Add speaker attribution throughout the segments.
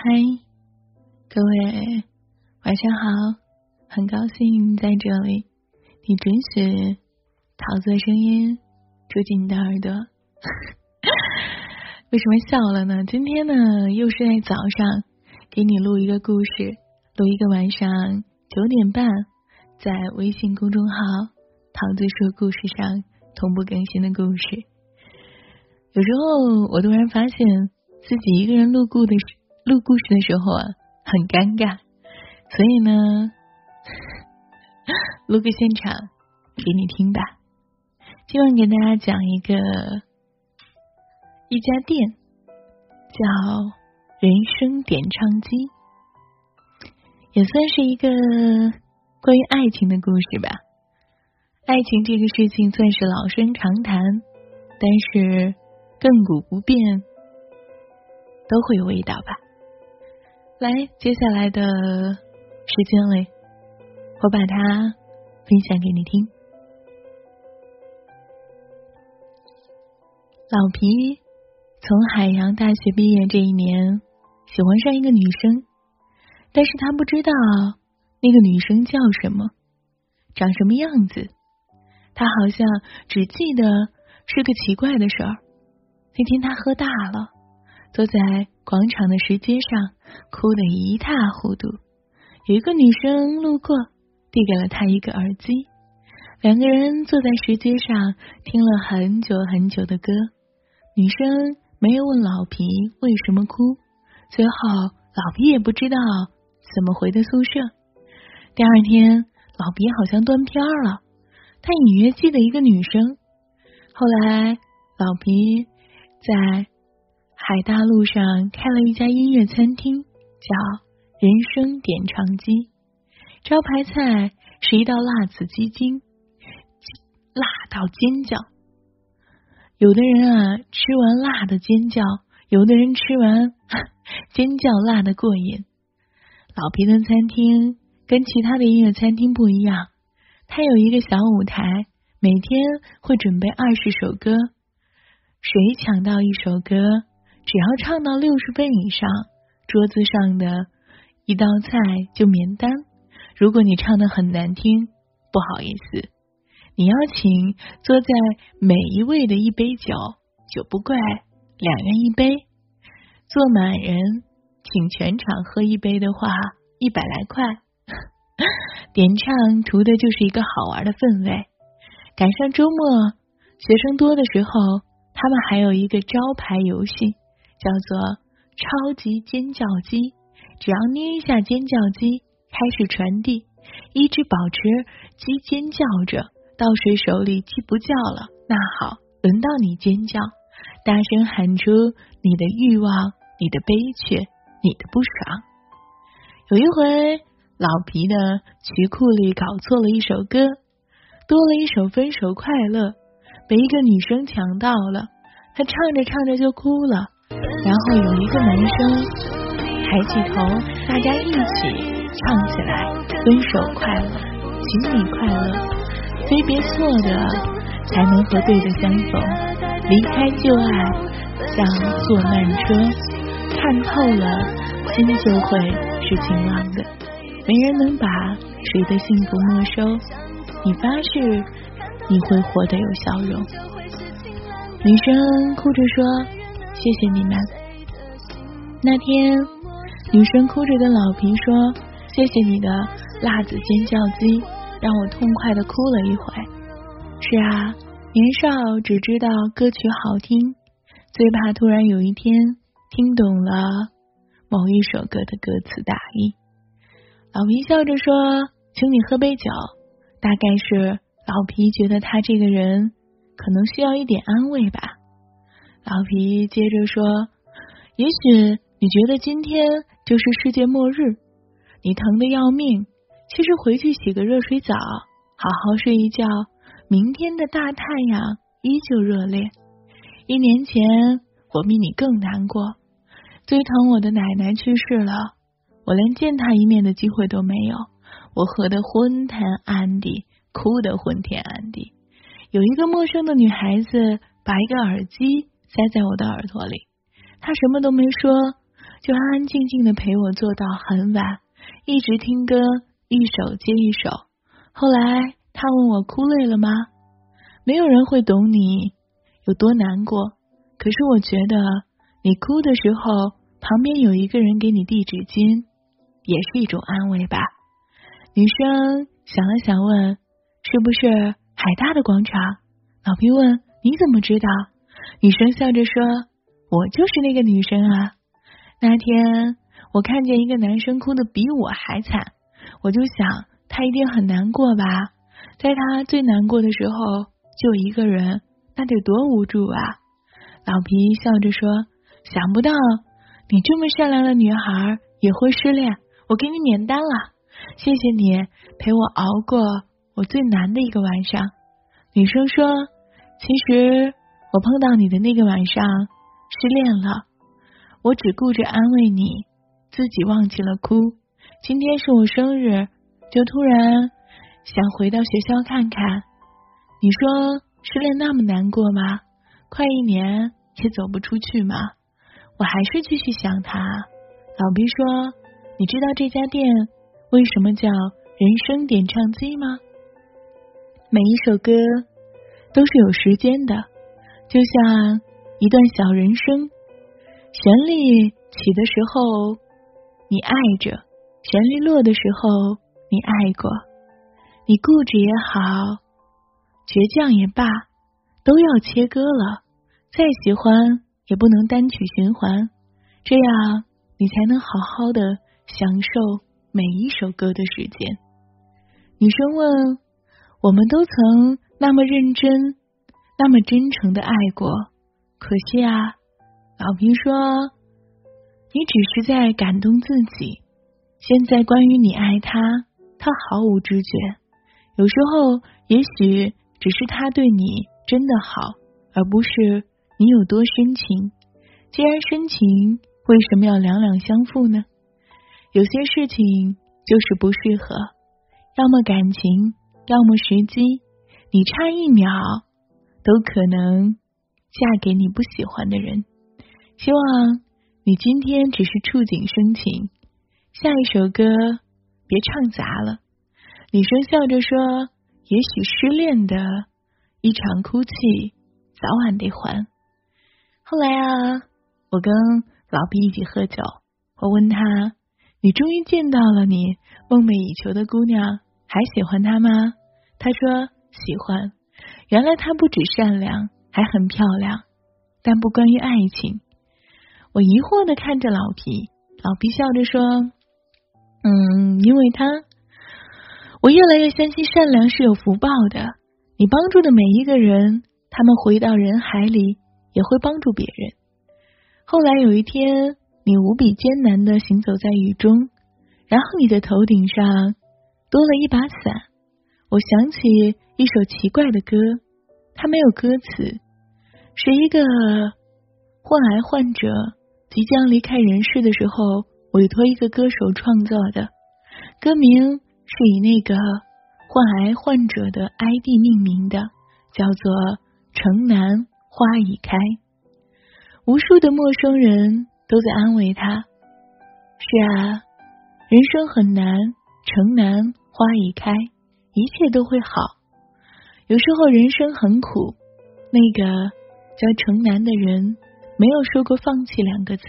Speaker 1: 嗨，各位，晚上好！很高兴在这里，你准许桃子的声音住进你的耳朵。为什么笑了呢？今天呢，又是在早上给你录一个故事，录一个晚上九点半在微信公众号“桃子说故事”上同步更新的故事。有时候我突然发现自己一个人录故的时。录故事的时候啊，很尴尬，所以呢，录个现场给你听吧。今晚给大家讲一个一家店，叫人生点唱机，也算是一个关于爱情的故事吧。爱情这个事情算是老生常谈，但是亘古不变，都会有味道吧。来，接下来的时间里，我把它分享给你听。老皮从海洋大学毕业这一年，喜欢上一个女生，但是他不知道那个女生叫什么，长什么样子。他好像只记得是个奇怪的事儿。那天他喝大了。坐在广场的石阶上，哭得一塌糊涂。有一个女生路过，递给了他一个耳机。两个人坐在石阶上，听了很久很久的歌。女生没有问老皮为什么哭，最后老皮也不知道怎么回的宿舍。第二天，老皮好像断片了，他隐约记得一个女生。后来，老皮在。海大路上开了一家音乐餐厅，叫“人生点唱机”。招牌菜是一道辣子鸡精，辣到尖叫。有的人啊，吃完辣的尖叫；有的人吃完 尖叫辣的过瘾。老皮的餐厅跟其他的音乐餐厅不一样，它有一个小舞台，每天会准备二十首歌，谁抢到一首歌？只要唱到六十分以上，桌子上的一道菜就免单。如果你唱的很难听，不好意思，你要请坐在每一位的一杯酒，酒不贵，两元一杯。坐满人，请全场喝一杯的话，一百来块。点唱图的就是一个好玩的氛围。赶上周末学生多的时候，他们还有一个招牌游戏。叫做超级尖叫机，只要捏一下尖叫机，开始传递，一直保持鸡尖叫着，到谁手里鸡不叫了，那好，轮到你尖叫，大声喊出你的欲望、你的悲切、你的不爽。有一回，老皮的曲库里搞错了一首歌，多了一首《分手快乐》，被一个女生抢到了，他唱着唱着就哭了。然后有一个男生抬起头，大家一起唱起来：“分手快乐，请你快乐，非别错的才能和对的相逢。离开旧爱，像坐慢车，看透了，心就会是晴朗的。没人能把谁的幸福没收。你发誓你会活得有笑容。”女生哭着说。谢谢你们。那天，女生哭着跟老皮说：“谢谢你的辣子尖叫鸡，让我痛快的哭了一回。”是啊，年少只知道歌曲好听，最怕突然有一天听懂了某一首歌的歌词大意。老皮笑着说：“请你喝杯酒。”大概是老皮觉得他这个人可能需要一点安慰吧。老皮接着说：“也许你觉得今天就是世界末日，你疼的要命。其实回去洗个热水澡，好好睡一觉，明天的大太阳依旧热烈。一年前我比你更难过，最疼我的奶奶去世了，我连见她一面的机会都没有。我喝得昏天暗地，哭得昏天暗地。有一个陌生的女孩子把一个耳机。”塞在我的耳朵里，他什么都没说，就安安静静的陪我坐到很晚，一直听歌，一首接一首。后来他问我哭累了吗？没有人会懂你有多难过，可是我觉得你哭的时候，旁边有一个人给你递纸巾，也是一种安慰吧。女生想了想问：“是不是海大的广场？”老皮问：“你怎么知道？”女生笑着说：“我就是那个女生啊。”那天我看见一个男生哭的比我还惨，我就想他一定很难过吧。在他最难过的时候，就一个人，那得多无助啊！老皮笑着说：“想不到你这么善良的女孩也会失恋，我给你免单了，谢谢你陪我熬过我最难的一个晚上。”女生说：“其实我碰到你的那个晚上失恋了。”我只顾着安慰你，自己忘记了哭。今天是我生日，就突然想回到学校看看。你说失恋那么难过吗？快一年也走不出去吗？我还是继续想他。老毕说：“你知道这家店为什么叫人生点唱机吗？每一首歌都是有时间的，就像一段小人生。”旋律起的时候，你爱着；旋律落的时候，你爱过。你固执也好，倔强也罢，都要切割了。再喜欢，也不能单曲循环，这样你才能好好的享受每一首歌的时间。女生问：“我们都曾那么认真，那么真诚的爱过，可惜啊。”老皮说：“你只是在感动自己。现在关于你爱他，他毫无知觉。有时候，也许只是他对你真的好，而不是你有多深情。既然深情，为什么要两两相负呢？有些事情就是不适合，要么感情，要么时机。你差一秒，都可能嫁给你不喜欢的人。”希望你今天只是触景生情，下一首歌别唱砸了。女生笑着说：“也许失恋的一场哭泣，早晚得还。”后来啊，我跟老毕一起喝酒，我问他：“你终于见到了你梦寐以求的姑娘，还喜欢她吗？”他说：“喜欢。”原来她不止善良，还很漂亮，但不关于爱情。我疑惑的看着老皮，老皮笑着说：“嗯，因为他，我越来越相信善良是有福报的。你帮助的每一个人，他们回到人海里也会帮助别人。后来有一天，你无比艰难的行走在雨中，然后你的头顶上多了一把伞。我想起一首奇怪的歌，它没有歌词，是一个患癌患者。”即将离开人世的时候，委托一个歌手创作的歌名是以那个患癌患者的 ID 命名的，叫做《城南花已开》。无数的陌生人都在安慰他：“是啊，人生很难，城南花已开，一切都会好。有时候人生很苦，那个叫城南的人。”没有说过放弃两个字，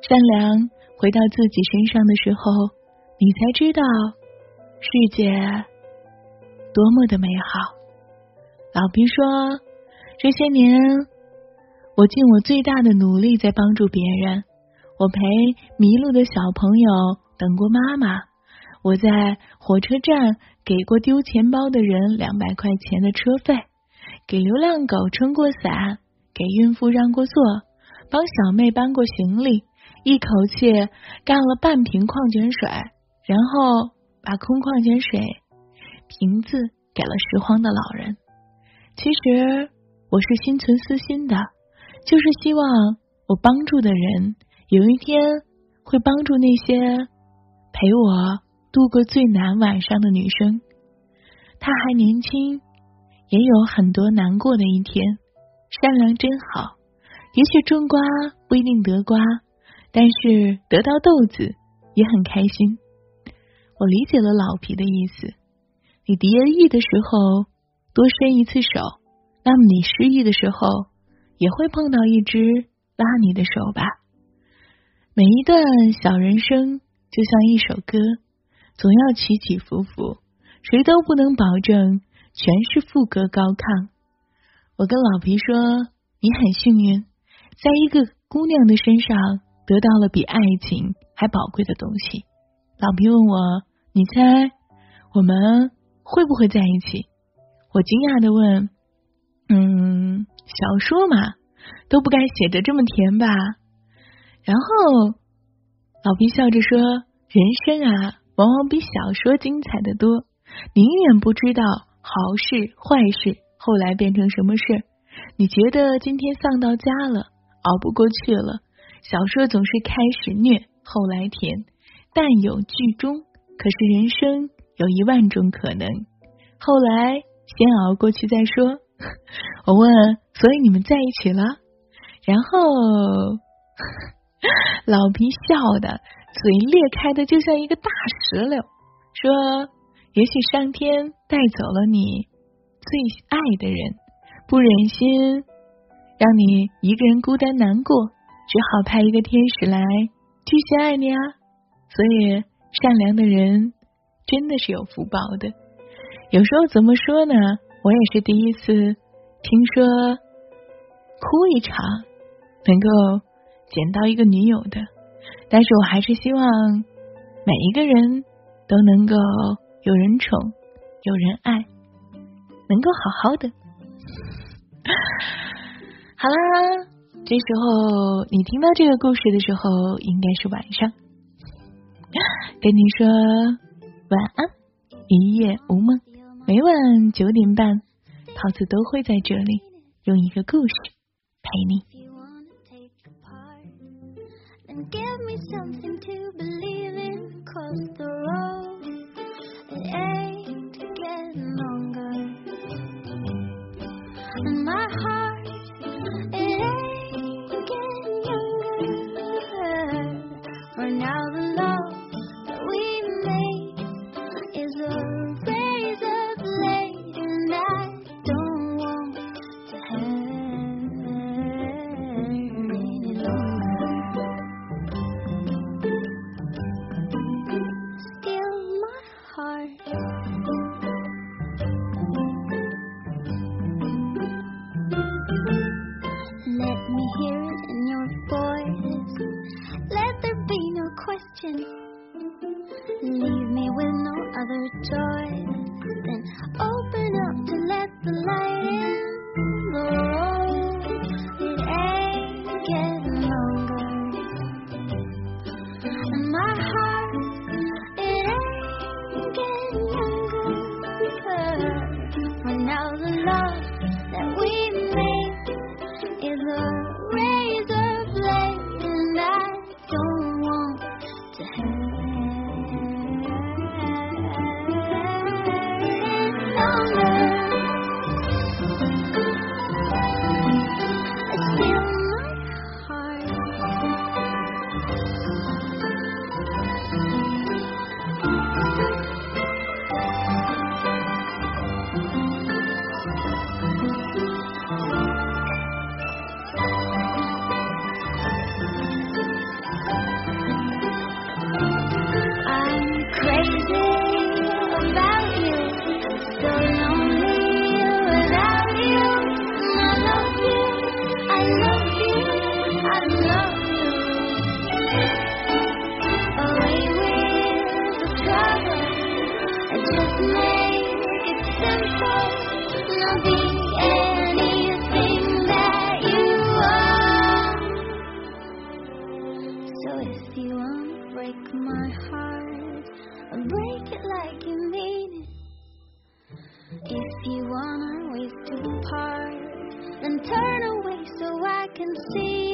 Speaker 1: 善良回到自己身上的时候，你才知道世界多么的美好。老皮说，这些年我尽我最大的努力在帮助别人，我陪迷路的小朋友等过妈妈，我在火车站给过丢钱包的人两百块钱的车费，给流浪狗撑过伞。给孕妇让过座，帮小妹搬过行李，一口气干了半瓶矿泉水，然后把空矿泉水瓶子给了拾荒的老人。其实我是心存私心的，就是希望我帮助的人有一天会帮助那些陪我度过最难晚上的女生。她还年轻，也有很多难过的一天。善良真好，也许种瓜不一定得瓜，但是得到豆子也很开心。我理解了老皮的意思，你得意的时候多伸一次手，那么你失意的时候也会碰到一只拉你的手吧。每一段小人生就像一首歌，总要起起伏伏，谁都不能保证全是副歌高亢。我跟老皮说，你很幸运，在一个姑娘的身上得到了比爱情还宝贵的东西。老皮问我，你猜我们会不会在一起？我惊讶的问，嗯，小说嘛，都不该写的这么甜吧？然后老皮笑着说：“人生啊，往往比小说精彩的多。你永远不知道好事坏事后来变成什么事。你觉得今天丧到家了，熬不过去了。小说总是开始虐，后来甜，但有剧终。可是人生有一万种可能，后来先熬过去再说。我问，所以你们在一起了？然后。” 老皮笑的嘴裂开的就像一个大石榴，说：“也许上天带走了你最爱的人，不忍心让你一个人孤单难过，只好派一个天使来继续爱你啊。所以善良的人真的是有福报的。有时候怎么说呢？我也是第一次听说哭一场能够。”捡到一个女友的，但是我还是希望每一个人都能够有人宠，有人爱，能够好好的。好啦，这时候你听到这个故事的时候，应该是晚上，跟你说晚安，一夜无梦。每晚九点半，桃子都会在这里用一个故事陪你。Give me something to believe in, cause the road the light like you mean it. If you wanna waste to part, then turn away so I can see.